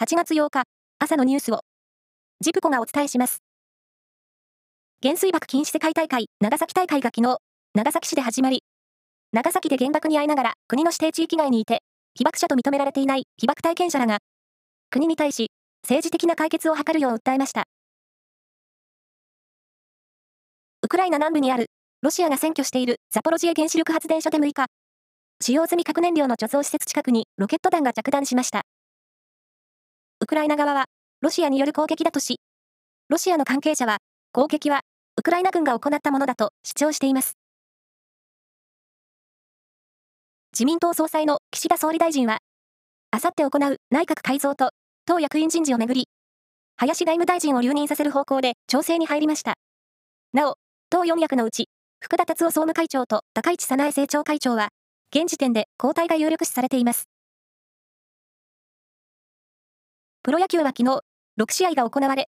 8月8日、朝のニュースを、ジプコがお伝えします。原水爆禁止世界大会、長崎大会が昨日、長崎市で始まり、長崎で原爆に会いながら国の指定地域外にいて、被爆者と認められていない被爆体験者らが、国に対し、政治的な解決を図るよう訴えました。ウクライナ南部にある、ロシアが占拠しているザポロジエ原子力発電所で6日、使用済み核燃料の貯蔵施設近くにロケット弾が着弾しました。ウクライナ側は、ロシアによる攻撃だとし、ロシアの関係者は、攻撃は、ウクライナ軍が行ったものだと主張しています。自民党総裁の岸田総理大臣は、あさって行う内閣改造と党役員人事をめぐり、林外務大臣を留任させる方向で調整に入りました。なお、党4役のうち、福田達夫総務会長と高市早苗政調会長は、現時点で交代が有力視されています。プロ野球は昨日、6試合が行われ、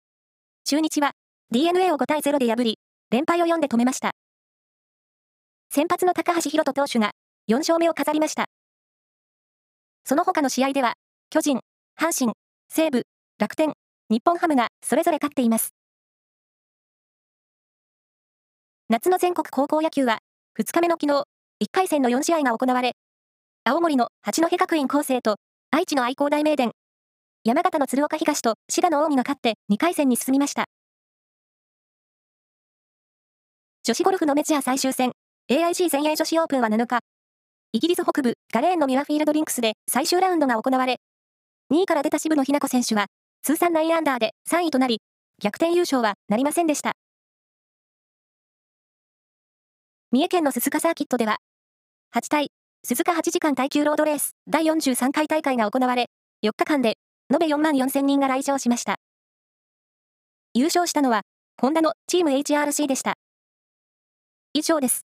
中日は DNA を5対0で破り、連敗を4で止めました。先発の高橋宏斗投手が4勝目を飾りました。その他の試合では、巨人、阪神、西武、楽天、日本ハムがそれぞれ勝っています。夏の全国高校野球は、2日目の昨日、1回戦の4試合が行われ、青森の八戸学院高生と、愛知の愛工大名電、山形の鶴岡東と滋賀の近江が勝って2回戦に進みました。女子ゴルフのメジャー最終戦、AIG 全英女子オープンは7日、イギリス北部ガレーンのミワフィールドリンクスで最終ラウンドが行われ、2位から出た渋野日向子選手は、通算9アンダーで3位となり、逆転優勝はなりませんでした。三重県の鈴鹿サーキットでは、8体、鈴鹿8時間耐久ロードレース第43回大会が行われ、4日間で延べ4万4000人が来場しました。優勝したのは、ホンダのチーム HRC でした。以上です。